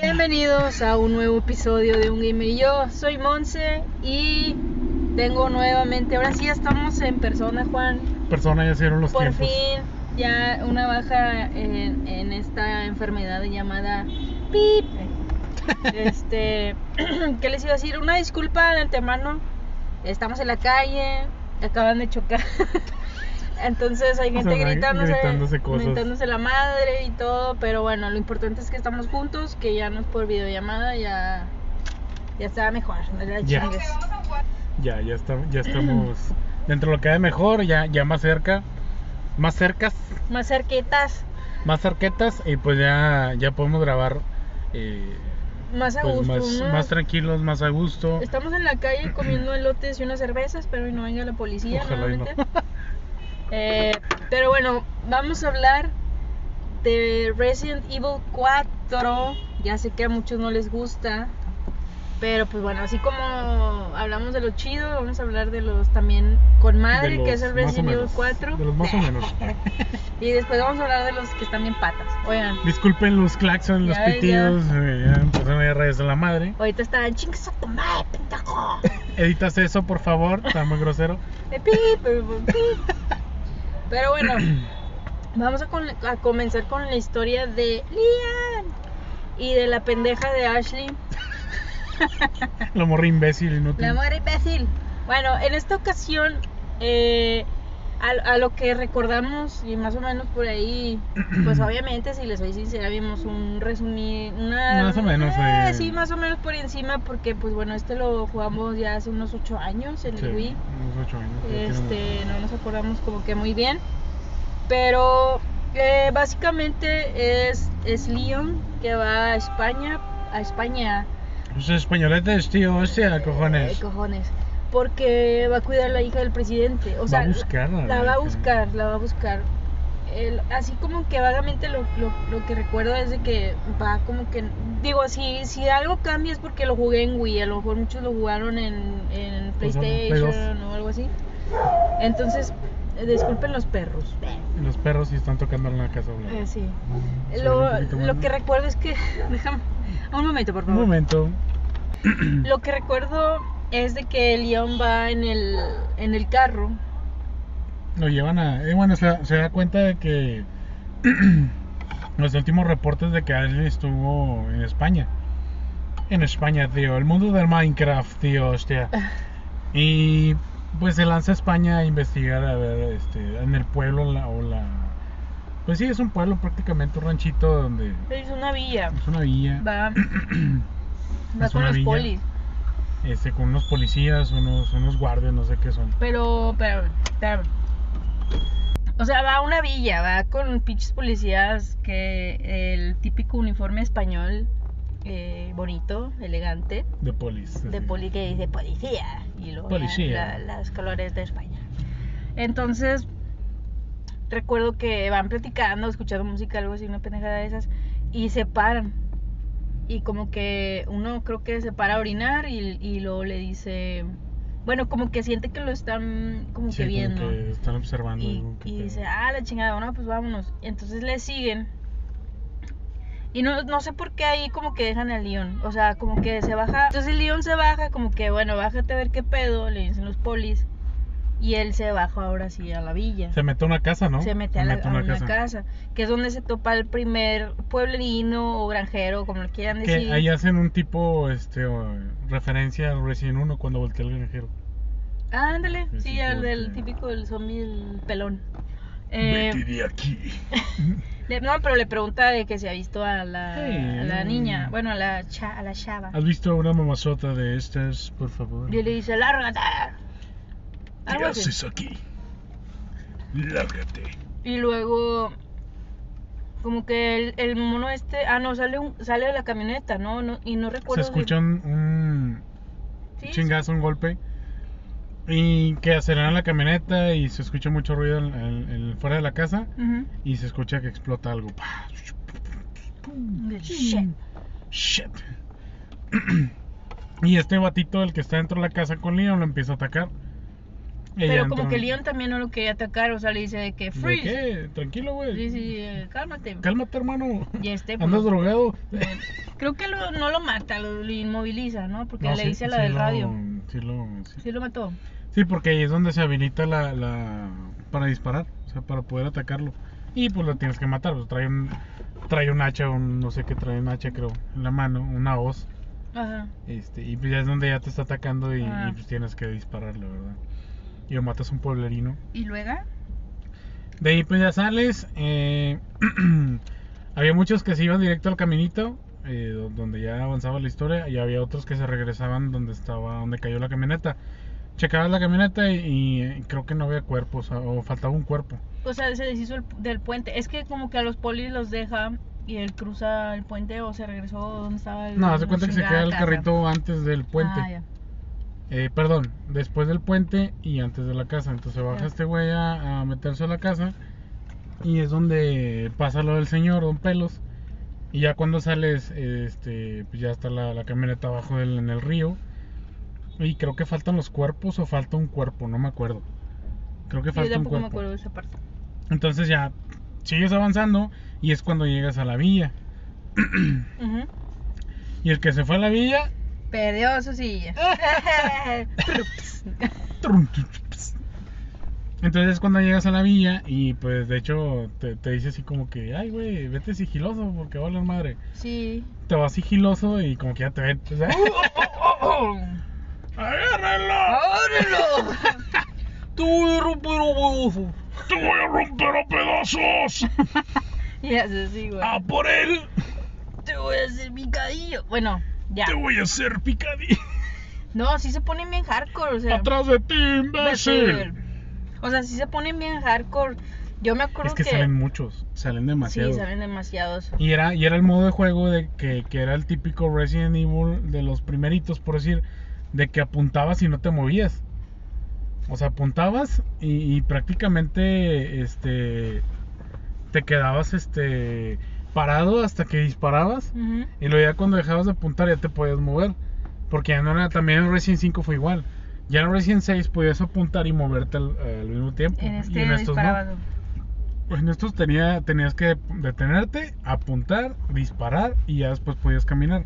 Bienvenidos a un nuevo episodio de Un Gamer y yo. Soy Monse y tengo nuevamente, ahora sí ya estamos en persona, Juan. Persona ya hicieron los Por tiempos. fin, ya una baja en, en esta enfermedad llamada PIP. Este, ¿qué les iba a decir? Una disculpa de antemano. Estamos en la calle, acaban de chocar. Entonces hay O gente sea, gritándose, gritándose cosas. la madre y todo, pero bueno, lo importante es que estamos juntos, que ya no es por videollamada, ya, ya está mejor, Ya. chingues. Ya, ya, está, ya estamos dentro de lo que hay mejor, ya, ya más cerca, más cercas, Más cerquitas, más cerquetas y pues ya, ya podemos grabar eh, más a pues, gusto. más, más tranquilos, más a gusto. Estamos en la calle comiendo elotes y unas cervezas, pero hoy no venga la policía Ojalá y no. Eh, pero bueno, vamos a hablar de Resident Evil 4. Ya sé que a muchos no les gusta, pero pues bueno, así como hablamos de lo chido, vamos a hablar de los también con madre, que es el Resident Evil menos, 4. De los más o menos. Y después vamos a hablar de los que están bien patas. Oigan, Disculpen los claxons, los ya. pitidos, eh, ya empezaron a redes de la madre. ahorita están chingas a tu madre, pendejo. Editas eso, por favor, está muy grosero. Pero bueno, vamos a, con- a comenzar con la historia de Lian y de la pendeja de Ashley, La morra imbécil, inútil. la mujer imbécil. Bueno, en esta ocasión, eh, a, a lo que recordamos y más o menos por ahí, pues obviamente, si les soy sincera, vimos un resumen, una... Más o menos, eh, eh. sí, más o menos por encima, porque pues bueno, este lo jugamos ya hace unos 8 años en Sí, el Wii. unos ocho años. ya tiene Este, no nos acordamos como que muy bien. Pero básicamente es, es Leon que va a España, a España, Los españoletes, tío, hostia, eh, cojones. cojones, porque va a cuidar a la hija del presidente. O Va sea, a buscarla, La, la va a buscar, la va a buscar. El- así como que vagamente lo, lo, lo que recuerdo es de que va como que digo si si algo cambia es porque lo jugué en Wii a lo mejor muchos lo jugaron en, en Pues, PlayStation o algo así entonces disculpen los perros Los perros sí están tocando en la casa blanca. Eh, sí. Lo, lo que recuerdo es que. Déjame. Un momento, por Un favor. momento. Lo que recuerdo es de que Leon va en el, en el carro. Lo llevan a. eh, bueno, se, se da cuenta de que. los últimos reportes de que Ashley estuvo en España. En España, tío. El mundo del Minecraft, tío, hostia. Y pues se lanza a España a investigar, a ver, este, en el pueblo la, o la. Pues sí, es un pueblo prácticamente, un ranchito donde. Es una villa. Es una villa. Va. Va con los villa. polis. Este, con unos policías, unos, unos guardias, no sé qué son. Pero, pero, espérame. O sea, va a una villa, va con pinches policías que el típico uniforme español, eh, bonito, elegante, De polis. de poli que dice policía y luego Policía. la- los colores de España. Entonces, recuerdo que van platicando, escuchando música, algo así, una pendejada de esas, y se paran. Y como que uno creo que se para a orinar y, y luego le dice, bueno, como que siente que lo están como Sí, que como viendo. que están observando. Y, algo que y te- dice, ah, la chingada, bueno, pues vámonos. Y entonces le siguen. Y no, no sé por qué ahí como que dejan al León. O sea, como que se baja. Entonces el León se baja, como que, bueno, bájate a ver qué pedo, le dicen los polis. Y él se baja ahora sí a la villa. Se mete a una casa, ¿no? Se mete a, la- a una casa. Que es donde se topa el primer pueblerino o granjero, como lo quieran Que decir. ahí hacen un tipo, este, o, referencia al Resident 1 cuando voltea el granjero. Ah, ándale, Sí, al del que- típico del zombie, el pelón. Eh, Vete de aquí. Le- no, pero le pregunta de que se ha visto a la, a niña, bueno, a la, cha- a la chava. ¿Has visto una mamazota de estas, por favor? Y él le dice, lárgate. ¿Qué haces aquí? Lárgate. Y luego, como que el, el mono este, ah, no, sale, un, sale de la camioneta, ¿no? no y no Se recuerdo. si- escucha un, un Sí, chingazo, un golpe. Y que aceleran la camioneta y se escucha mucho ruido fuera de la casa. Y se escucha que explota algo. Shit. Shit. y este batito, el que está dentro de la casa con Leon, lo empieza a atacar. Pero como que Leon también no lo quería atacar, o sea, le dice de que ¿De freeze. qué? Tranquilo, güey. Sí, sí, eh, cálmate. Cálmate, hermano. Y este, pues, Andas drogado. creo que lo- no lo mata, lo, lo inmoviliza, ¿no? Porque No, le sí- dice a la sí del lo- radio. Sí, lo, sí. Sí lo mató. Sí, porque ahí es donde se habilita la, la para disparar, o sea, para poder atacarlo. Y pues lo tienes que matar, pues trae un trae un hacha, un no sé qué trae un hacha creo, en la mano, una hoz. Ajá. Este, y pues ya es donde ya te está atacando y, Ah. y, pues tienes que dispararle, ¿verdad? Y lo matas a un pueblerino. ¿Y luego? De ahí pues ya sales. eh, había muchos que se iban directo al caminito, eh, do- donde ya avanzaba la historia, y había otros que se regresaban donde estaba, donde cayó la camioneta. Checabas la camioneta y, y, eh, creo que no había cuerpos, o faltaba un cuerpo. O sea, se deshizo el- del puente. Es que como que a los polis los deja y él cruza el puente o se regresó donde estaba el. No, la cuenta que se queda el carrito antes del puente. Ah, ya. Eh, perdón, después del puente y antes de la casa. Entonces baja Ya. este güey a, a meterse a la casa y es donde pasa lo del señor, Don Pelos. Y ya cuando sales, este, pues ya está la, la camioneta abajo del, en el río. Y creo que faltan los cuerpos o falta un cuerpo, no me acuerdo. Creo que Sí, yo falta un tampoco me cuerpo. acuerdo de esa parte. Entonces ya sigues avanzando y es cuando llegas a la villa. Y el que se fue a la villa Perdió su silla. Entonces es cuando llegas a la villa y pues de hecho te, te dice así como que, ay güey, vete sigiloso porque vale madre. sí. Te vas sigiloso y como que ya te ven. o sea, ¡Agárrenlo! ¡Ábrelo! ¡Te voy a romper a huevos! ¡Te voy a romper a pedazos! Y así, güey. ¡A por él! Te voy a hacer picadillo. Bueno, ya. ¡Te voy a hacer picadillo! No, sí se ponen bien hardcore, o sea. ¡Atrás de ti, imbécil! O sea, sí se ponen bien hardcore. Yo me acuerdo Es que, salen muchos, salen demasiados. Sí, salen demasiados. Y era, y era el modo de juego de que, que era el típico Resident Evil de los primeritos, por decir, de que apuntabas y no te movías. O sea, apuntabas y, y prácticamente este te quedabas este parado hasta que disparabas. Ujú. Y luego ya cuando dejabas de apuntar ya te podías mover. Porque ya no era, también en Resident 5 fue igual. Ya en Resident 6 podías apuntar y moverte al, al mismo tiempo. En y este en estos no. disparabas. Pues en estos tenía, tenías que detenerte, apuntar, disparar y ya después podías caminar.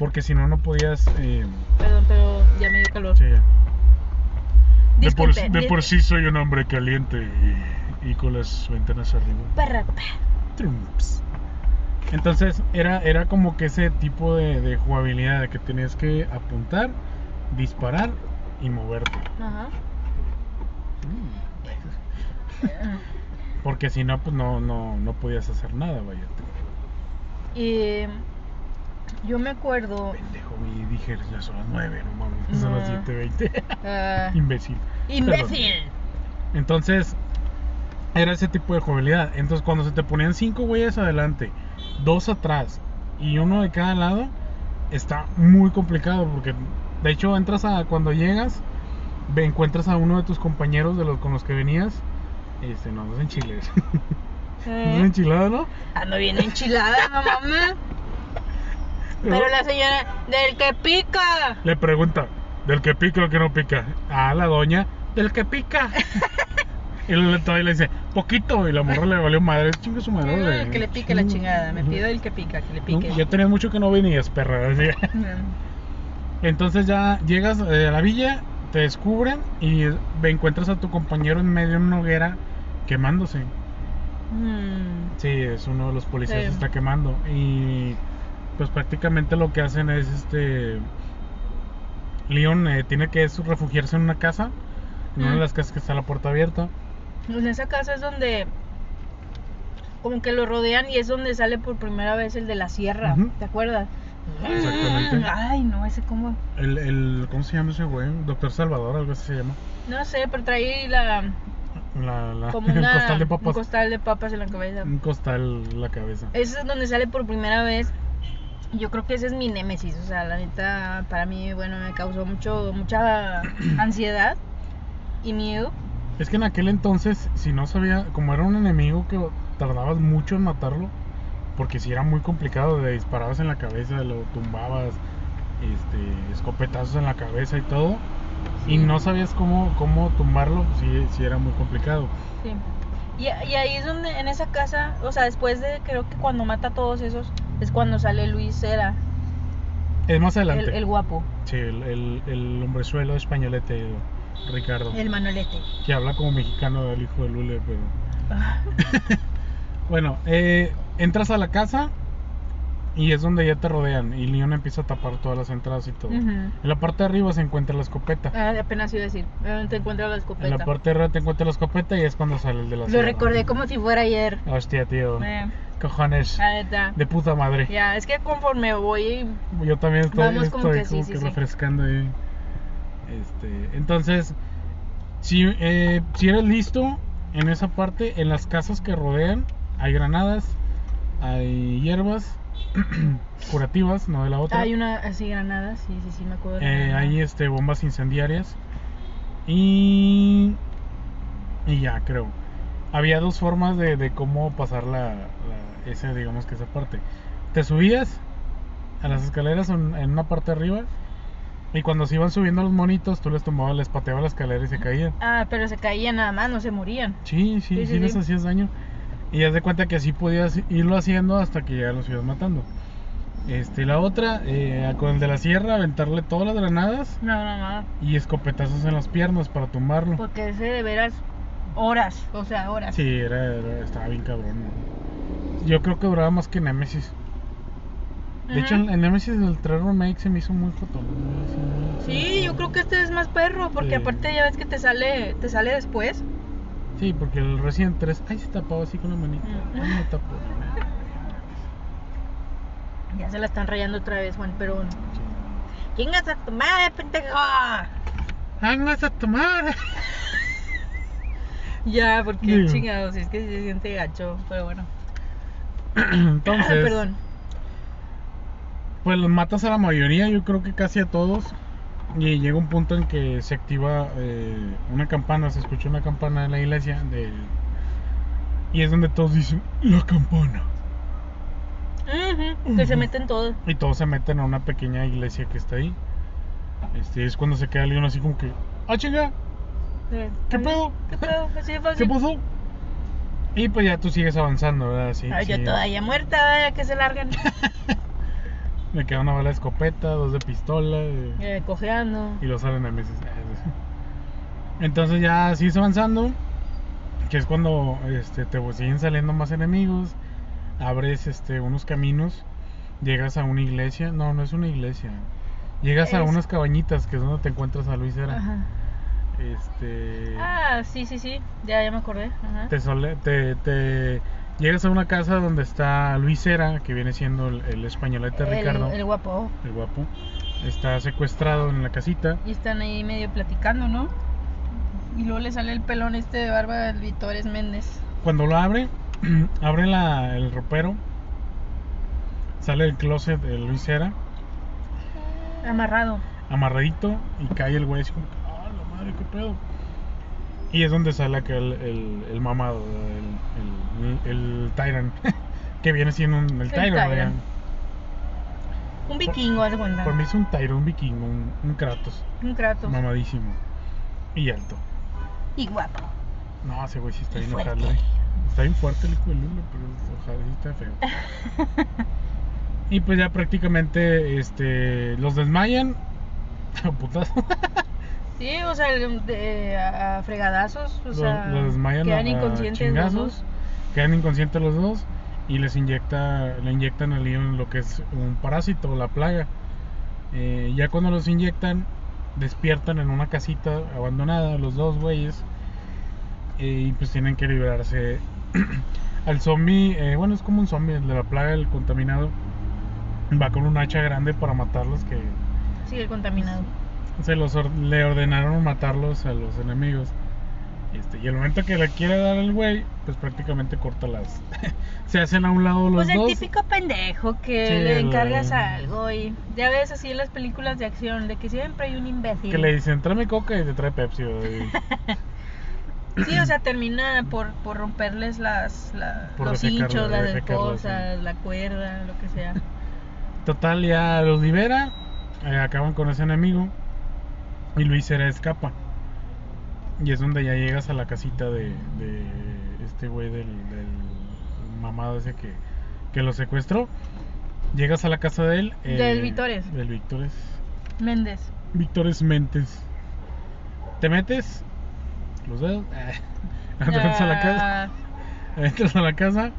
Porque si no, no podías... eh, Perdón, pero ya me dio calor. sí, ya. De por, de por sí soy un hombre caliente y, y con las ventanas arriba. Perra. Trumps. Entonces era, era como que ese tipo de, de jugabilidad de que tenías que apuntar, disparar y moverte. Ajá. Porque si no, pues no, no, no podías hacer nada, vaya. Y yo me acuerdo. Pendejo, y dije, ya son las 9, no mames, son las No. 7.20. ah, Imbécil. ¡Imbécil! Entonces, era ese tipo de jugabilidad. Entonces, cuando se te ponían cinco güeyes adelante, dos atrás y uno de cada lado, está muy complicado porque, de hecho, entras a cuando llegas, encuentras a uno de tus compañeros de los con los que venías. Este, no, no. No es ¿Eh? enchilado, ¿no? Ando bien enchilada, mamá. Pero la señora, del que pica. Le pregunta, ¿del que pica o que no pica? Ah, la doña, del que pica. y le, todavía le dice, poquito. Y la morra le valió madre, chingue su madre. Ah, güey. que le pique la chingada. Me pido el que pica, que le pique. ya tenía mucho que no venías, perra. así. Entonces ya llegas eh, a la villa, te descubren y encuentras a tu compañero en medio de una hoguera quemándose. Mm, Sí, es uno de los policías Sí. que está quemando. Y pues prácticamente lo que hacen es este. Leon eh, tiene que refugiarse en una casa. En una de las casas que está la puerta abierta. En esa casa es donde como que lo rodean y es donde sale por primera vez el de la sierra, Ujú. ¿te acuerdas? Exactamente. Ay, no, ese como El, el, ¿Cómo se llama ese güey? Doctor Salvador, algo así se llama. no sé, pero trae la La, la- como el una costal de un papas. costal de papas en la cabeza. Un costal en la cabeza. Ese es donde sale por primera vez. Yo creo que ese es mi némesis, o sea, la neta para mí, bueno, me causó mucho mucha ansiedad y miedo. Es que en aquel entonces, si no sabía, como era un enemigo que tardabas mucho en matarlo, porque si era muy complicado, de disparabas en la cabeza, lo tumbabas, este, escopetazos en la cabeza y todo, y no sabías cómo, cómo tumbarlo, sí era muy complicado. Sí. Y, y ahí es donde, en esa casa, o sea, después de, creo que cuando mata a todos esos, es cuando sale Luis Cera, Es más el, adelante. el guapo, Sí, el, el, el hombrezuelo españolete, Ricardo. el Manolete. Que habla como mexicano el hijo de Lule, pero... Bueno, eh, entras a la casa y es donde ya te rodean y Leon empieza a tapar todas las entradas y todo. Ujú. En la parte de arriba se encuentra la escopeta. Ah, apenas iba a decir, eh, te encuentras la En escopeta. la parte de arriba te encuentra la escopeta y es cuando sale el de la Lo sierra. recordé como si fuera ayer. Hostia, tío. Eh, Cojones. la neta. De puta madre. Ya, es que conforme voy Yo también estoy, Vamos como estoy que sí, como sí, que sí. refrescando ahí. Este, entonces, si, eh, si eres listo en esa parte, en las casas que rodean, hay granadas, hay hierbas curativas, no de la otra. Hay una así granada, sí, sí, sí, me acuerdo. Eh, hay este bombas incendiarias y y ya creo. Había dos formas de, de cómo pasar la, la- ese digamos que esa parte. Te subías a las escaleras en, en una parte arriba y cuando se iban subiendo los monitos tú les tumbabas, les pateabas la escalera y se caían. Ah, pero se caían nada más, no se morían. Sí, sí, sí, Sí, sí, les hacías daño. Y haz de cuenta que así podías irlo haciendo hasta que ya los ibas matando. Este, la otra, eh, con el de la sierra, aventarle todas las granadas No, no, no. y escopetazos en las piernas para tumbarlo. Porque ese de veras horas, o sea, horas. Sí, era, era- estaba bien cabrón. Yo creo que duraba más que Nemesis. De hecho, Ujú. en, en Nemesis el 3 Remake se me hizo muy foto. Sí, yo creo que este es más perro, porque Sí. aparte ya ves que te sale, te sale después. Sí, porque el Resident 3, ay, se tapaba así con la manita. Mm. Ay, me tapó. Ya se la están rayando otra vez, Juan Perón. Sí. ¡Chingas a tu madre, pendejo! ¡Vengas a tomar! Ya, porque Digo. chingados, es que se siente gacho, pero bueno. Entonces, Perdón. Pues los matas a la mayoría, yo creo que casi a todos. Y llega un punto en que se activa eh, una campana, se escucha una campana en la iglesia. De... Y es donde todos dicen, la campana. Que se meten todos. Y todos se meten a una pequeña iglesia que está ahí. Este, es cuando se queda Leon así como que, ¡ah, chinga! Eh, ¿Qué pedo? ¿Qué pedo? Así de fácil. ¿Qué pasó? Y pues ya tú sigues avanzando, ¿verdad? Sí, Ay, yo todavía muerta, ya que se largan. Me queda una bala de escopeta, dos de pistola. eh, cojeando. y los salen a meses. Entonces ya sigues avanzando. Que es cuando este, te siguen saliendo más enemigos. Abres este, unos caminos. Llegas a una iglesia. No, no es una iglesia. Llegas a unas cabañitas que es donde te encuentras a Luis Era. Ajá. Este. Ah, sí, sí, sí. Ya, ya me acordé. Ajá. te, sole- te, te- llegas a una casa donde está Luis Era, que viene siendo el, el españolete el, Ricardo, el guapo. el guapo. Está secuestrado en la casita. Y están ahí medio platicando, ¿no? Y luego le sale el pelón este de barba del Vitores Méndez. Cuando lo abre, abre la- el ropero. Sale del closet de Luis Era, Amarrado. amarradito, y cae el güey así como, ah, la madre, qué pedo. Y es donde sale aquel, el, el mamado, el, el, el Tyrant, que viene siendo un, el Tyrant, Tyrant. Un vikingo, haz cuenta. Por mí es un Tyrant, un vikingo, un, un Kratos, Un Kratos. mamadísimo. Y alto. Y guapo. No, ese güey sí está bien ojable. Está bien fuerte el Lula, pero ojalá sí está feo. y pues ya prácticamente este los desmayan. Sí, o sea, de- a, a fregadazos. O Lo- sea, lo desmayan quedan a- inconscientes los dos. Quedan inconscientes los dos. Y les inyecta, le inyectan a Leon lo que es un parásito, la plaga. Eh, ya cuando los inyectan, despiertan en una casita abandonada, los dos güeyes. eh, y pues tienen que librarse al zombie. eh, bueno, es como un zombie, el de la plaga, el contaminado. Va con un hacha grande para matarlos. Que Sí, el contaminado. Se los or- le ordenaron matarlos a los enemigos. Este, y el momento que le quiere dar el güey, pues prácticamente corta las. se hacen a un lado los Pues el dos. típico pendejo que Sí, le el- encargas algo y ya ves así en las películas de acción de que siempre hay un imbécil. Que le dicen, tráeme coca y te trae Pepsi. Sí, o sea, termina por, por romperles las, la- Por los hinchos, las esposas, la cuerda, lo que sea. Total, ya los libera. eh, acaban con ese enemigo. Y Luis Cera escapa. Y es donde ya llegas a la casita de, de este güey del, del mamado ese que, que lo secuestró. Llegas a la casa de él. eh, Del Vítores. Del Vítores. Méndez. Vítores Mentes. Te metes los dedos. Entras a la casa. Entras a la casa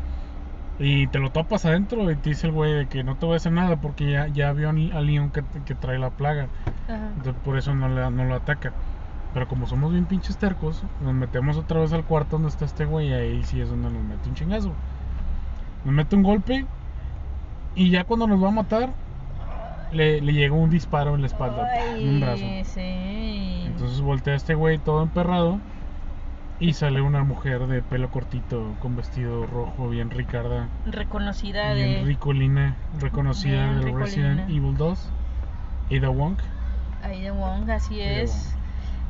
y te lo topas adentro y te dice el güey de que no te voy a hacer nada porque ya, ya vio al al león que, que trae la plaga. ajá. Entonces por eso no, le, no lo ataca. Pero como somos bien pinches tercos, nos metemos otra vez al cuarto donde está este güey y ahí sí es donde nos mete un chingazo. Nos mete un golpe y ya cuando nos va a matar le, le llega un disparo en la espalda, ¡pam! en un brazo. Ay, sí. Entonces voltea este güey todo emperrado y sale una mujer de pelo cortito con vestido rojo, bien ricarda, reconocida bien de ricolina, reconocida Bien del ricolina. Resident Evil 2, Ada Wong. Aida Wong, así es.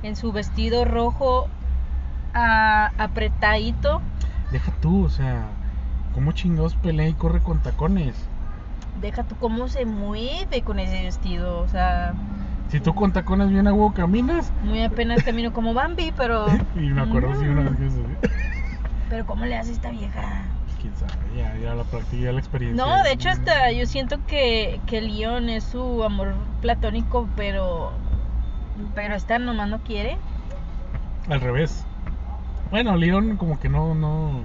En su vestido rojo ah, apretadito. Deja tú, o sea, ¿cómo chingados pelea y corre con tacones? Deja tú cómo se mueve con ese vestido. O sea, Si tú con tacones bien a huevo caminas, muy apenas camino como Bambi, pero. y me acuerdo si una vez que eso, Pero ¿cómo le hace esta vieja? pues quién sabe, ya, ya la práctica, ya la experiencia. No, de hecho hasta yo siento que, que Leon es su amor platónico, pero pero esta nomás no quiere. Al revés. Bueno, Leon como que no, no...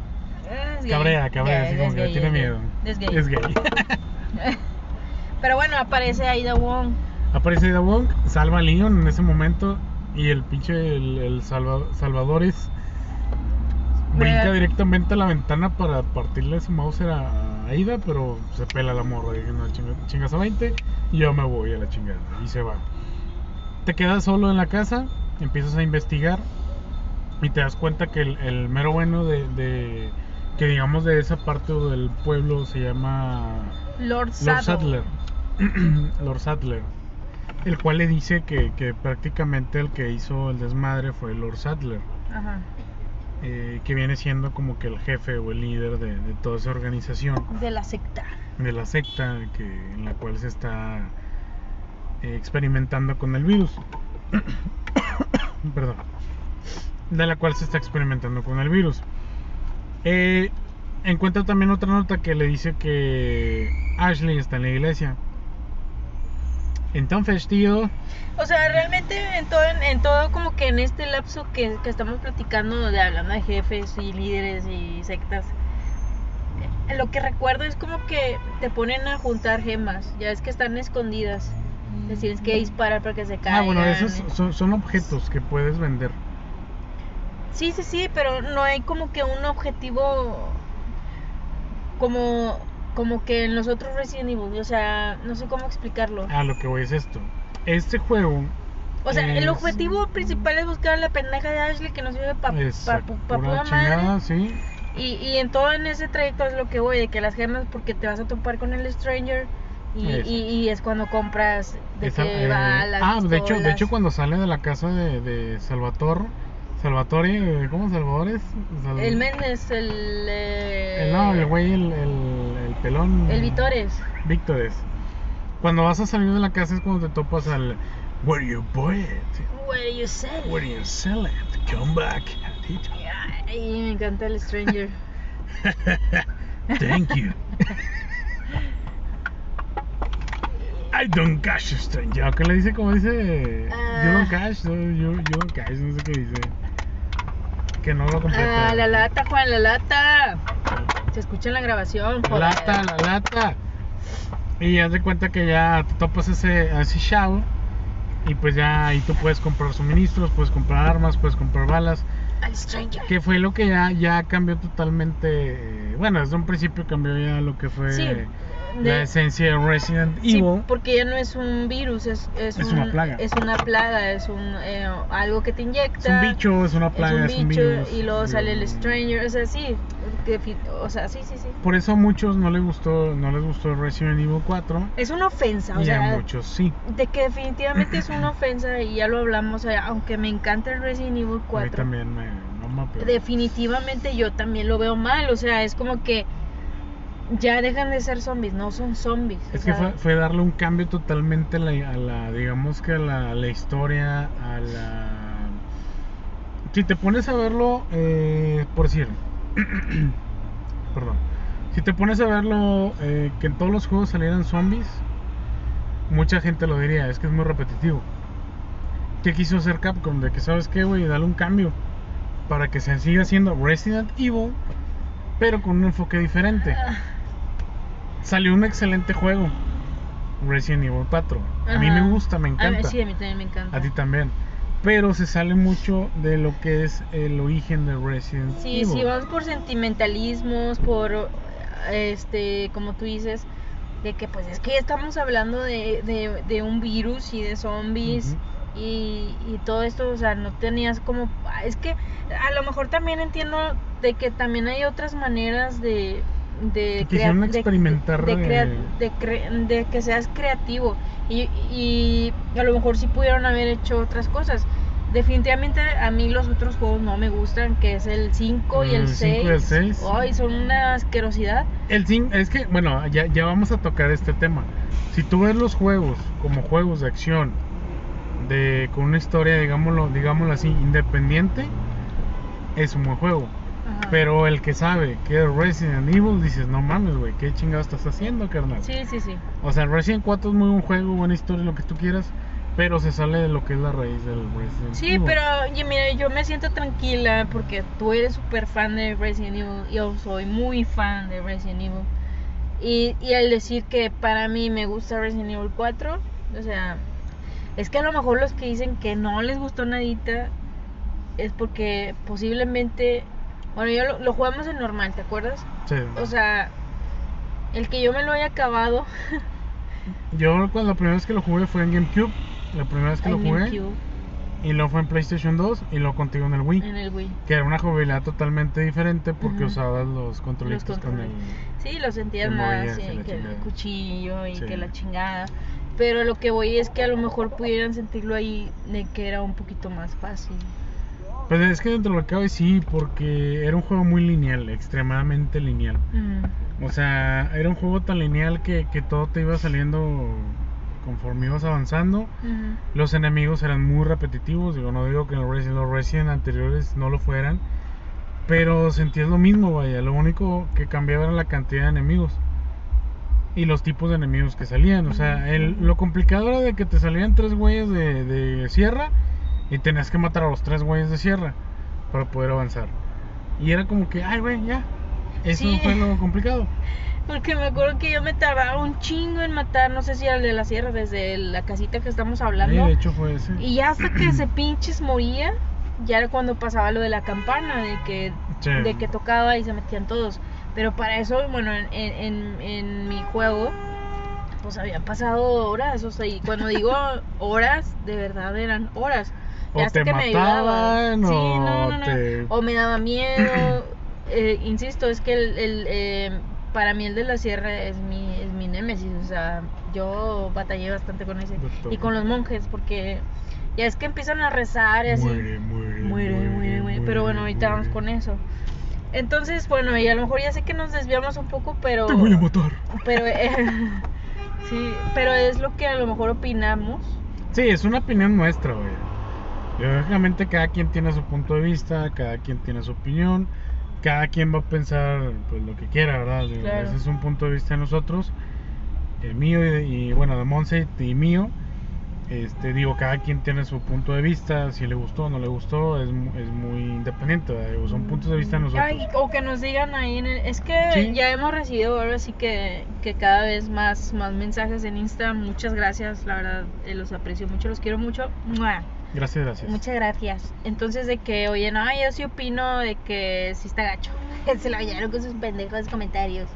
Es. Cabrea, cabrea, así como que gay, tiene es gay. miedo. Es gay. Es gay. Pero bueno, aparece Aida Wong. Aparece Ada Wong, salva a Leon en ese momento y el pinche, el, el salva- Salvadores brinca directamente a la ventana para partirle su Mauser a Aida, pero se pela la morra y no, chinga- chingas a 20 y yo me voy a la chingada y se va. Te quedas solo en la casa, empiezas a investigar y te das cuenta que el, el mero bueno de, de- que digamos de esa parte o del pueblo se llama Lord Lord. Sadler. Lord Sadler. El cual le dice que, que prácticamente el que hizo el desmadre fue Lord Sadler. Ajá. eh, que viene siendo como que el jefe o el líder de, de toda esa organización, De la secta. de la secta que, en la cual se está eh, experimentando con el virus. Perdón. De la cual se está experimentando con el virus. Eh, encuentra también otra nota que le dice que Ashley está en la iglesia. Entonces, tío, O sea, realmente en todo, en todo como que en este lapso que, que estamos platicando de hablando de jefes y líderes y sectas, eh, lo que recuerdo es como que te ponen a juntar gemas, ya es que están escondidas. Les tienes que disparar para que se caigan. ah, bueno, esos son, son objetos que puedes vender. Sí, sí, sí, pero no hay como que un objetivo como como que en los otros Resident Evil, o sea, no sé cómo explicarlo. Ah, lo que voy es esto. Este juego O sea, el es- objetivo principal es buscar a la pendeja de Ashley que no sirve para es pa, pa, chingada, sí. Y, y en todo en ese trayecto es lo que voy, de que las gemas porque te vas a topar con el Stranger y, y, y es cuando compras de Esa- que eh, balas, ah, de hecho, de hecho cuando sale de la casa de, de Salvatore, Salvatore, ¿cómo Salvadores? Sal- El Méndez, el... eh, el- no, el güey, el pelón. El Vitores. Víctores. Cuando vas a salir de la casa es cuando te topas al Where you buy it? Do you say? Where you sell it? Come back. Ay, me encanta el Stranger. Thank you. I don't cash stranger. ¿Qué le dice? ¿Cómo dice? Ah. You don't cash. no, you, you don't cash. No sé qué dice. Que no lo completa. Ah, la lata, Juan, la lata. Se escucha en la grabación, La joder. lata, la lata. Y haz de cuenta que ya te topas ese, a ese chavo. Y pues ya ahí tú puedes comprar suministros, puedes comprar armas, puedes comprar balas. Al Stranger. Que fue lo que ya, ya cambió totalmente. Bueno, desde un principio cambió ya lo que fue Sí, la de- esencia de Resident Sí, Evil. porque ya no es un virus, es, es, Es un- una plaga. Es una plaga, es un, eh, algo que te inyecta. Es un bicho, es una plaga, es es un un, bicho virus. y luego sale el Digo, Stranger, o sea, sí, que o sea, sí, sí, sí. Por eso a muchos no les gustó, no les gustó Resident Evil 4 Es una ofensa, o y a sea, muchos sí. de que definitivamente es una ofensa y ya lo hablamos, o sea, aunque me encanta el Resident Evil A mí 4. también me mama, pero definitivamente yo también lo veo mal, o sea, es como que ya dejan de ser zombies, no son zombies. o Es que sea, fue, fue darle un cambio totalmente a la, a la, digamos que a la, a la historia, a la... Si te pones a verlo, eh, por decir, perdón, si te pones a verlo, eh, que en todos los juegos salieran zombies, mucha gente lo diría, es que es muy repetitivo. ¿Qué quiso hacer Capcom? De que, ¿sabes qué, güey? Dale un cambio para que se siga siendo Resident Evil, pero con un enfoque diferente. Ah, Salió un excelente juego. Resident Evil 4. A mí me gusta, me a encanta. mí- sí, a mí también me encanta. A ti también. Pero se sale mucho de lo que es el origen de Resident Sí, Evil. sí, vamos por sentimentalismos, por, este, como tú dices, de que pues es que estamos hablando de, de, de un virus y de zombies y, y todo esto, o sea, no tenías como, ah, es que a lo mejor también entiendo de que también hay otras maneras de... De, Que quisieron crea- de- experimentar, de, de cre- de que seas creativo y, y a lo mejor sí pudieron haber hecho otras cosas definitivamente a mí los otros juegos no me gustan que es el 5 y el El 6 cinco y el seis. ay son una asquerosidad El cin- es que, bueno, ya, ya vamos a tocar este tema. Si tú ves los juegos como juegos de acción, de con una historia, digámoslo, digámoslo así, independiente, es un buen juego. Ajá. Pero el que sabe que es Resident Evil, dices, no mames, güey, ¿qué chingados estás haciendo, carnal? sí sí sí O sea, Resident 4 es muy buen juego, buena historia, lo que tú quieras, pero se sale de lo que es la raíz del Resident Sí, Evil. pero oye, mira, yo me siento tranquila porque tú eres súper fan de Resident Evil, yo soy muy fan de Resident Evil. Y, y al decir que para mí me gusta Resident Evil 4, o sea, es que a lo mejor los que dicen que no les gustó nadita es porque posiblemente, bueno, yo lo, lo jugamos en normal, ¿te acuerdas? Sí. O sea, el que yo me lo haya acabado Yo cuando la primera vez que lo jugué fue en GameCube, la primera vez que lo en jugué, GameCube, y luego fue en PlayStation 2 y luego contigo en el Wii, en el Wii. que era una jugabilidad totalmente diferente porque usabas los controlitos Los con el... controles. Sí, lo sentías más, sí, que el cuchillo y Sí. que la chingada. Pero lo que voy es que a lo mejor pudieran sentirlo ahí de que era un poquito más fácil. Pues es que dentro de lo que cabe sí, porque era un juego muy lineal, extremadamente lineal. Mm, O sea, era un juego tan lineal que, que todo te iba saliendo conforme ibas avanzando. Los enemigos eran muy repetitivos, digo, no digo que los Resident, los Resident anteriores no lo fueran, pero sentías lo mismo, vaya, lo único que cambiaba era la cantidad de enemigos y los tipos de enemigos que salían, o sea, el, lo complicado era de que te salían tres güeyes de, de sierra y tenías que matar a los tres güeyes de sierra para poder avanzar. Y era como que, ay, güey, ya. Eso Sí. fue lo complicado. Porque me acuerdo que yo me tardaba un chingo en matar, no sé si al de la sierra, desde la casita que estamos Sí, hablando. de hecho fue ese. Y ya hasta que ese pinches moría, ya era cuando pasaba lo de la campana, de que, Sí. de que tocaba y se metían todos. Pero para eso, bueno, en, en, en- en mi juego, pues habían pasado horas, o sea, y cuando digo horas, de verdad eran horas. O te que me ayudaban. Sí, o no, no, no. te- O me daba miedo. Eh, insisto, es que el, el, eh, para mí el de la sierra es mi, es mi némesis, o sea, yo batallé bastante con ese. Y con los monjes, porque ya es que empiezan a rezar y así. Muere, muere, Muere, muere, muere. Pero bueno, ahorita vamos con eso. Entonces, bueno, y a lo mejor ya sé que nos desviamos un poco, pero... Te voy a matar. Pero, eh, sí, pero es lo que a lo mejor opinamos. Sí, es una opinión nuestra, güey. Lógicamente cada quien tiene su punto de vista, cada quien tiene su opinión, cada quien va a pensar pues lo que quiera, ¿verdad? Claro. Ese es un punto de vista de nosotros, el mío y, y, bueno, de Monse y mío. Este, digo, cada quien tiene su punto de vista, si le gustó o no le gustó, es, es muy independiente. Digo, son puntos de vista de nosotros. Ay, o que nos digan ahí en el... Es que Sí. ya hemos recibido ahora sí que, que cada vez más, más mensajes en Insta. Muchas gracias, la verdad, los aprecio mucho, los quiero mucho. ¡Mua! Gracias, gracias. Muchas gracias. Entonces de que, oye, no, yo sí opino de que sí está gacho. Se lo llenaron con sus pendejos comentarios.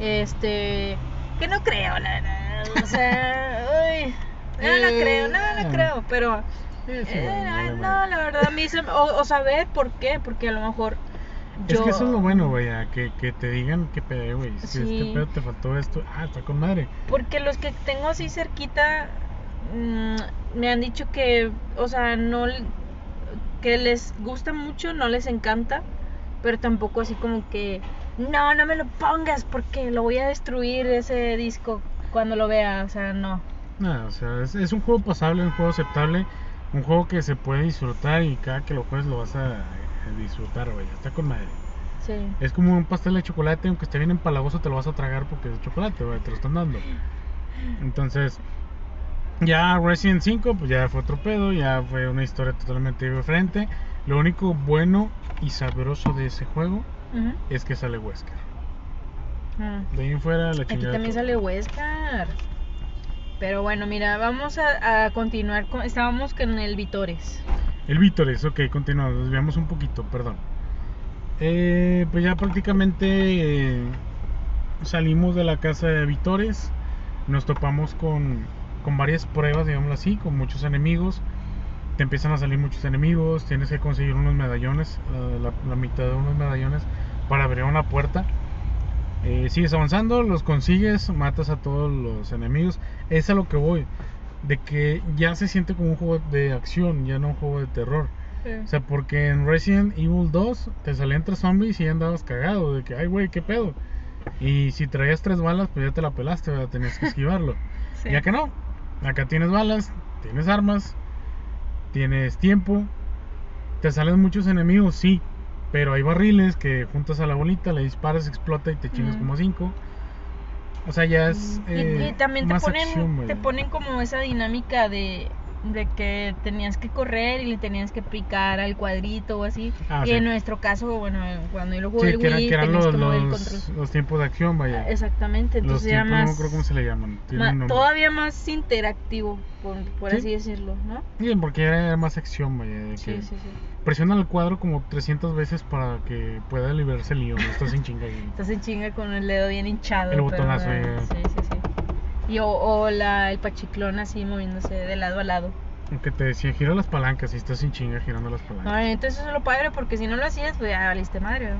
Este, que no creo, la verdad. O sea, uy, no, no creo, no, no creo, pero Sí, sí, eh, vale, no, la verdad a mí se me- o, o saber por qué, porque a lo mejor yo Es que eso es lo bueno, güey, que, que te digan qué pedo, güey. Si Sí. este pedo te faltó esto, ah, está con madre. Porque los que tengo así cerquita me han dicho que, o sea, no que les gusta mucho, no les encanta, pero tampoco así como que no, no me lo pongas porque lo voy a destruir ese disco cuando lo vea, o sea, no. No, o sea, es, es un juego pasable, un juego aceptable, un juego que se puede disfrutar y cada que lo juegues lo vas a, a disfrutar, güey. Está con madre. Sí. Es como un pastel de chocolate, aunque esté bien empalagoso, te lo vas a tragar porque es de chocolate, güey, te lo están dando. Entonces, ya Resident 5, pues ya fue otro pedo, ya fue una historia totalmente diferente. Lo único bueno y sabroso de ese juego es que sale Wesker. Ah. De ahí en fuera la Aquí chingada. también todo. sale Huescar. Pero bueno, mira, vamos a, a continuar con. Estábamos con el Vitores. El Vítores, ok, continuamos, desviamos un poquito, perdón. Eh, pues ya prácticamente eh, salimos de la casa de Vítores, nos topamos con, con varias pruebas, digámoslo así, con muchos enemigos. Te empiezan a salir muchos enemigos, tienes que conseguir unos medallones, eh, la, la mitad de unos medallones para abrir una puerta. Eh, sigues avanzando, los consigues, matas a todos los enemigos. Es a lo que voy, de que ya se siente como un juego de acción, ya no un juego de terror. O sea, porque en Resident Evil 2 te salían tres zombies y ya andabas cagado, de que, ay, güey, qué pedo. Y si traías tres balas, pues ya te la pelaste, ¿verdad? tenías que esquivarlo. Sí. Ya que no, acá tienes balas, tienes armas, tienes tiempo, te salen muchos enemigos, sí, pero hay barriles que juntas a la bolita, le disparas, explota y te chingas Ujú. como cinco. O sea, ya es. Y- eh, y, también te ponen, acción, te ponen como esa dinámica de, de que tenías que correr y le tenías que picar al cuadrito o así. Ah, y sí. en nuestro caso, bueno, cuando yo lo jugué Sí, el que eran, Wii, que eran los, que el los, control. los tiempos de acción, vaya. Exactamente, Los entonces era tiempos, no más, acuerdo cómo se le llaman. nombre. todavía más interactivo, por, por Sí. así decirlo, ¿no? Bien, porque era más acción, vaya. De Sí, que sí, sí. Presiona el cuadro como 300 veces para que pueda liberarse el lío. No estás sin chinga. Estás en chinga con el dedo bien hinchado. El pero, botonazo, eh, eh. Sí, sí, sí. Y o, o la, el pachiclón así moviéndose de lado a lado. Aunque te decía, gira las palancas y estás sin chinga girando las palancas. Entonces eso es lo padre porque si no lo hacías, pues ya valiste madre. ¿no?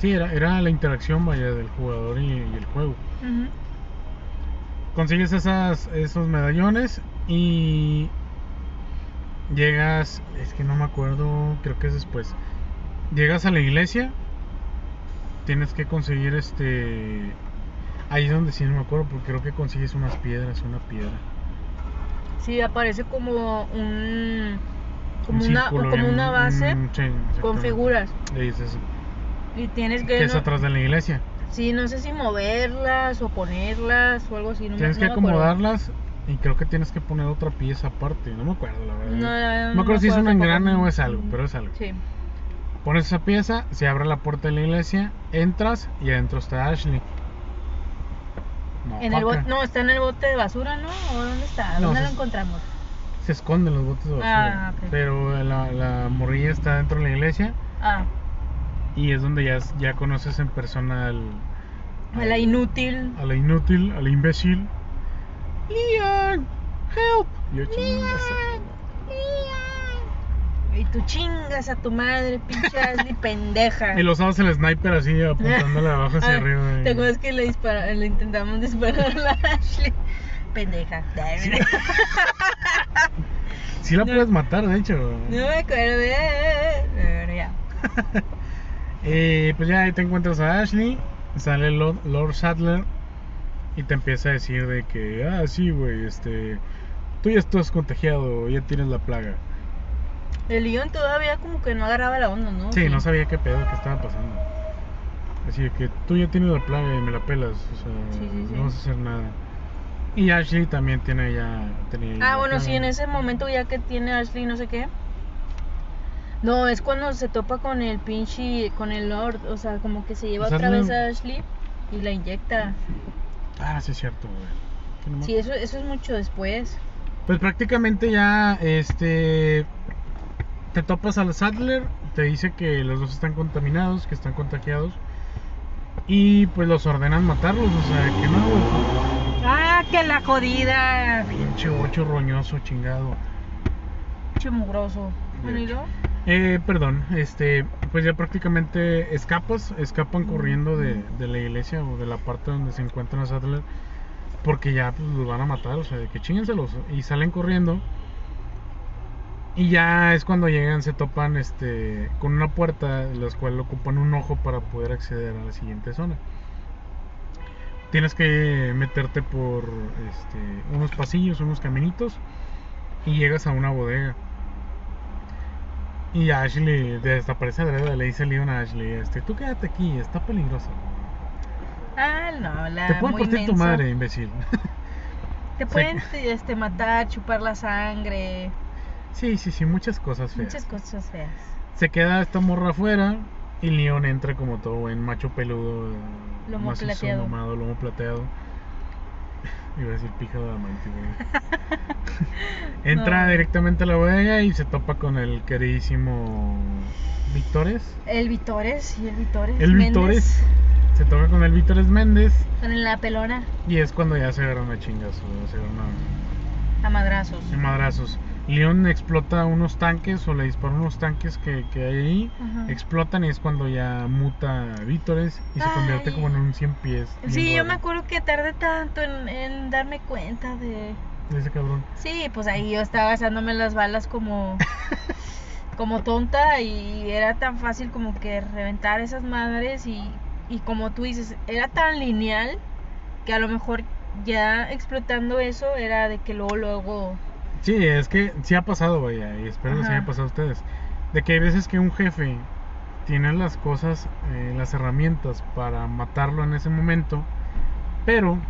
Sí, era, era la interacción, vaya, del jugador y, y el juego. Consigues esas, esos medallones y llegas, es que no me acuerdo, creo que es después. Llegas a la iglesia, tienes que conseguir este... Ahí es donde sí no me acuerdo, porque creo que consigues unas piedras, una piedra. Sí, aparece como un. Como, Un una, círculo como una base mm, sí, con figuras. Es. Y tienes que. Que es no- atrás de la iglesia. Sí, no sé si moverlas o ponerlas o algo así. No me- Tienes que acomodarlas y creo que tienes que poner otra pieza aparte. No me acuerdo, la verdad. No, no, No me acuerdo si es un engrane o es algo, pero es algo. Sí. Pones esa pieza, se abre la puerta de la iglesia, entras y adentro está Ashley. No, En el bote, no, está en el bote de basura, ¿no? ¿O dónde está? ¿Dónde lo encontramos? Se esconden los botes de basura. Ah, ok. Pero la, la morrilla está dentro de la iglesia Ah, y es donde ya, ya conoces en persona al, a la inútil. a la inútil, al imbécil. Leon, help. Yo, chingas, Y tú chingas a tu madre, pinche Ashley, pendeja. Y los usabas el sniper así apuntándole de abajo hacia Ah, arriba. y- ¿Te acuerdas que le, dispara, le intentamos disparar a la Ashley? Pendeja. Sí. Sí la No. puedes matar, de hecho. No me acuerdo. eh, Pero ya. Eh, pues ya ahí te encuentras a Ashley, sale Lord, Lord Sadler y te empieza a decir de que, ah, sí, güey, este, tú ya estás contagiado, ya tienes la plaga. El Leon todavía como que no agarraba la onda, ¿no? Sí, no sabía qué pedo, qué estaba pasando. Así que tú ya tienes la plaga y me la pelas, o sea, Sí, sí, sí. no vas a hacer nada. Y Ashley también tiene ya, tenía Ah, bueno, sí, en ese momento ya que tiene Ashley no sé qué. No, es cuando se topa con el pinche, con el Lord, o sea, como que se lleva otra vez a Ashley y la inyecta. Ah, sí es cierto, güey. Que Sí, eso, eso es mucho después. Pues prácticamente ya, este, te topas al Sadler, te dice que los dos están contaminados, que están contagiados, y pues los ordenan matarlos, o sea, que no, güey, ¡Ah, que la jodida! pinche ocho roñoso, chingado. Pinche mugroso. Bueno. Eh, perdón, este, pues ya prácticamente escapas, escapan corriendo de, de la iglesia o de la parte donde se encuentran a Sadler, porque ya pues los van a matar, o sea, que chingenselos, y salen corriendo. Y ya es cuando llegan, se topan este con una puerta, la cual ocupan un ojo para poder acceder a la siguiente zona. Tienes que meterte por este, unos pasillos, unos caminitos y llegas a una bodega. Y Ashley desaparece adrede, le dice Leon a Ashley, este, tú quédate aquí, está peligroso. Ah, no, la Te puede muy partir tu madre, imbécil. Te pueden este, matar, chupar la sangre, sí, sí, sí, muchas cosas feas. muchas cosas feas. Se queda esta morra afuera y Leon entra como todo buen macho peludo, Lomo macizo, plateado. mamado, lomo plateado. Iba a decir pija de diamante, güey. Entra No. directamente a la bodega y se topa con el queridísimo Victores. El Vitores y el Vitores. El Vitores. Se toca con el Victores Méndez Con la pelona y es cuando ya se agarran a chingas, se agarran a- a madrazos. a madrazos. Leon explota unos tanques o le dispara unos tanques que, que hay ahí. Ajá. Explotan y es cuando ya muta Vítores y se convierte como en un 100 pies. Sí, yo raro, me acuerdo que tardé tanto en, en darme cuenta de... de Ese cabrón. Sí, pues ahí yo estaba gasándome las balas como... como tonta y era tan fácil como que reventar esas madres y, y como tú dices, era tan lineal que a lo mejor ya explotando eso era de que luego luego Sí, es que sí ha pasado, vaya, y espero que Ajá. haya pasado a ustedes. De que hay veces que un jefe tiene las cosas, eh, las herramientas para matarlo en ese momento, pero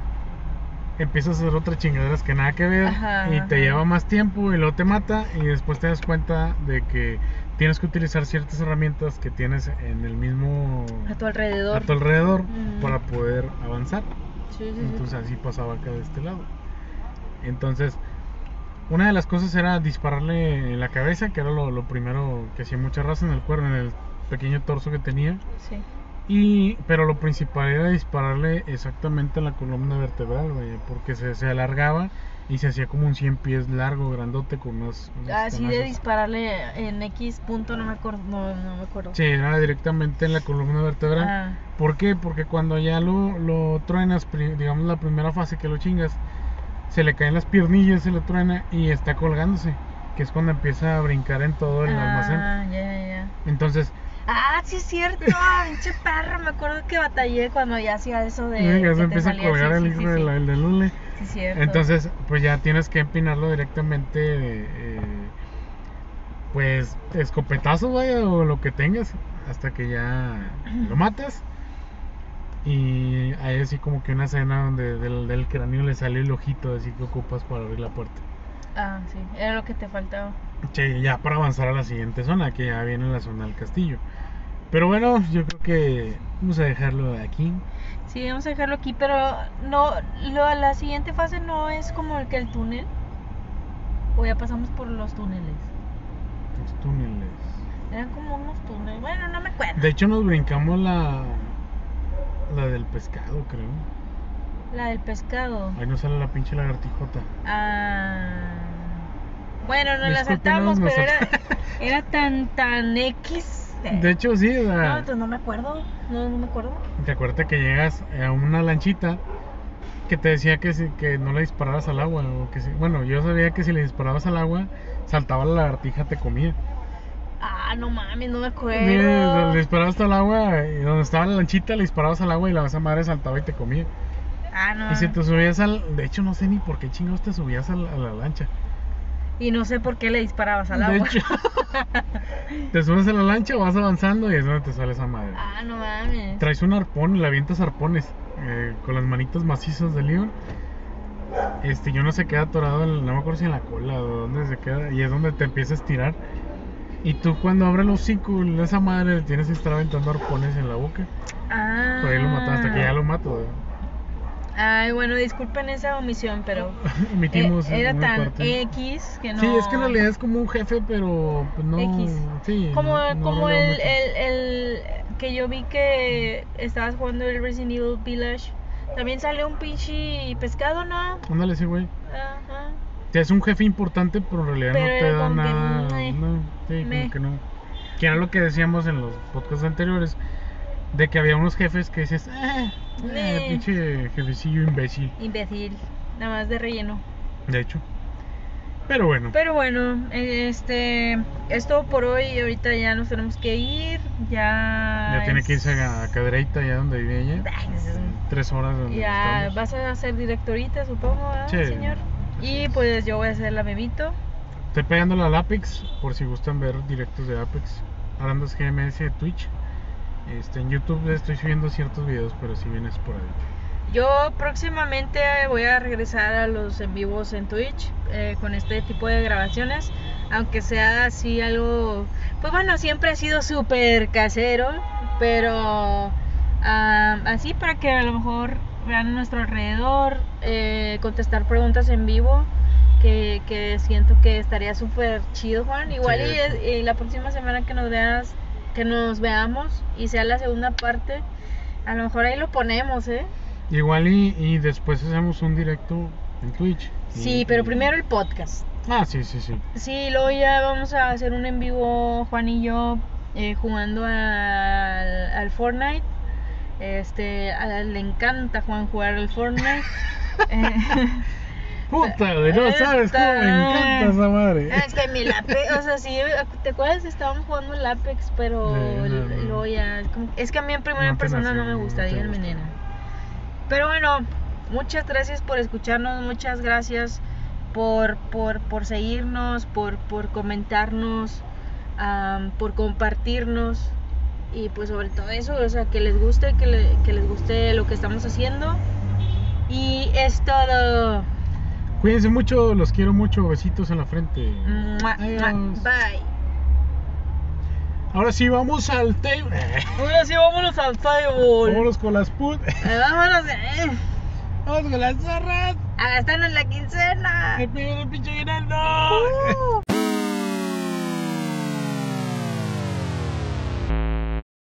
empieza a hacer otras chingaderas que nada que ver Ajá, y te ajá. lleva más tiempo y luego te mata y después te das cuenta de que tienes que utilizar ciertas herramientas que tienes en el mismo a tu alrededor. a tu alrededor Mm. para poder avanzar. Sí, sí, sí. Entonces así pasaba acá de este lado. Entonces, una de las cosas era dispararle en la cabeza, que era lo, lo primero que hacía mucha raza en el cuerno, en el pequeño torso que tenía. Sí. Y, pero lo principal era dispararle exactamente en la columna vertebral, güey, porque se, se alargaba y se hacía como un 100 pies largo, grandote, con unos Así de dispararle en X punto, no me acuerdo. No, no me acuerdo. Sí, era directamente en la columna vertebral. Ah, ¿Por qué? Porque cuando ya lo, lo truenas, digamos la primera fase que lo chingas, se le caen las piernillas, se lo truena y está colgándose, que es cuando empieza a brincar en todo el almacén. ah, ya, ya, ya. Entonces, Ah, sí es cierto, pinche perro. Me acuerdo que batallé cuando ya hacía eso de. ya que se empieza a colgar el hijo sí, de sí. la- el de Lule. Sí, cierto. Entonces, pues ya tienes que empinarlo directamente, eh, pues escopetazo, vaya, o lo que tengas, hasta que ya lo matas. Y hay así como que una escena donde del, del cráneo le sale el ojito, así que ocupas para abrir la puerta. Ah, sí, era lo que te faltaba. Sí, ya para avanzar a la siguiente zona, que ya viene la zona del castillo. Pero bueno, yo creo que vamos a dejarlo aquí. Sí, vamos a dejarlo aquí, pero no, lo, la siguiente fase no es como el que el túnel. O ya pasamos por los túneles. Los túneles. Eran como unos túneles. Bueno, no me acuerdo. De hecho, nos brincamos la. La del pescado, creo. La del pescado. Ahí nos sale la pinche lagartijota. Ah. Bueno, nos la saltamos, pero era, era tan, tan X. De hecho, sí, o No, entonces no me acuerdo. No, no me acuerdo. te acuerdas que llegas a una lanchita que te decía que, si- que no le dispararas al agua. O que si- bueno, yo sabía que si le disparabas al agua, saltaba la lagartija, te comía. Ah, no mames, no me acuerdo. le disparabas al agua y donde estaba la lanchita, le disparabas al agua y la esa madre saltaba y te comía. Ah, no. Y si te subías al. De hecho, no sé ni por qué chingados te subías al- a la lancha. Y no sé por qué le disparabas al De agua. hecho, te subes a la lancha, vas avanzando y es donde te sale esa madre. Ah, no mames. Traes un arpón y le avientas arpones eh, con las manitas macizas de Leon. Este, yo no se queda atorado, no me acuerdo si en la cola o dónde se queda, y es donde te empieza a estirar. Y tú cuando abres los cinco, esa madre le tienes que estar aventando arpones en la boca. Ah. Por ahí lo matas, hasta que ya lo mato. Ay, bueno, disculpen esa omisión, pero Omitimos eh, era tan parte. X que no. Sí, es que en realidad es como un jefe, pero pues, no. X. Sí, Como, no- como el, el, el que yo vi que estabas jugando el Resident Evil Village. También sale un pinche pescado, ¿no? Ándale, sí, güey. Ajá. Te es un jefe importante, pero en realidad Pero no te da que, nada. meh, no, sí, como que no. Que era lo que decíamos en los podcasts anteriores. De que había unos jefes que dices, eh, eh, Meh. pinche jefecillo imbécil. Imbécil. Nada más de relleno. De hecho. Pero bueno. Pero bueno, este es todo por hoy. Ahorita ya nos tenemos que ir. Ya. Ya tiene que irse a Cadereyta, allá donde vive ella. Es Tres horas donde Ya estamos. vas a ser directorita, supongo, ¿verdad, Sí, señor? Y es. pues yo voy a ser la bebito. Estoy pegándole al Apex, por si gustan ver directos de Apex. Arandas GMS de Twitch. Este, en YouTube estoy subiendo ciertos videos, pero si vienes por ahí. Yo próximamente voy a regresar a los en vivos en Twitch eh, con este tipo de grabaciones, aunque sea así algo, pues bueno, siempre ha sido súper casero, pero ah, así para que a lo mejor vean a nuestro alrededor, eh, contestar preguntas en vivo, que, que siento que estaría súper chido, Juan. Igual Sí, y, la próxima semana que nos veas, que nos veamos y sea la segunda parte, a lo mejor ahí lo ponemos, ¿eh? Igual y, y después hacemos un directo en Twitch. Sí, Y- pero primero el podcast. Ah, sí, sí, sí. Sí, luego ya vamos a hacer un en vivo, Juan y yo, eh, jugando al, al Fortnite. Este, a le encanta Juan jugar al Fortnite. Eh, Puta, güey, no sabes cómo me encanta esa madre. Ah, que mi Apex, o sea, sí, ¿te acuerdas? Estábamos jugando el Apex, pero no, l- no. luego ya, es como- es que a mí en primera No persona nació, no me gusta, no díganme nena. Pero bueno, muchas gracias por escucharnos, muchas gracias por, por, por seguirnos, por, por comentarnos, am, por compartirnos y pues sobre todo eso, o sea, que les guste, que, le- que les guste lo que estamos haciendo. Y es todo. Cuídense mucho, los quiero mucho. Besitos en la frente. Mua. Bye. Ahora sí, vamos al table. Ahora sí, vámonos al table. Vámonos con las put. Eh, Vámonos eh, Vamos con las zorras. a gastarnos la quincena. El pinche aguinaldo. Uh.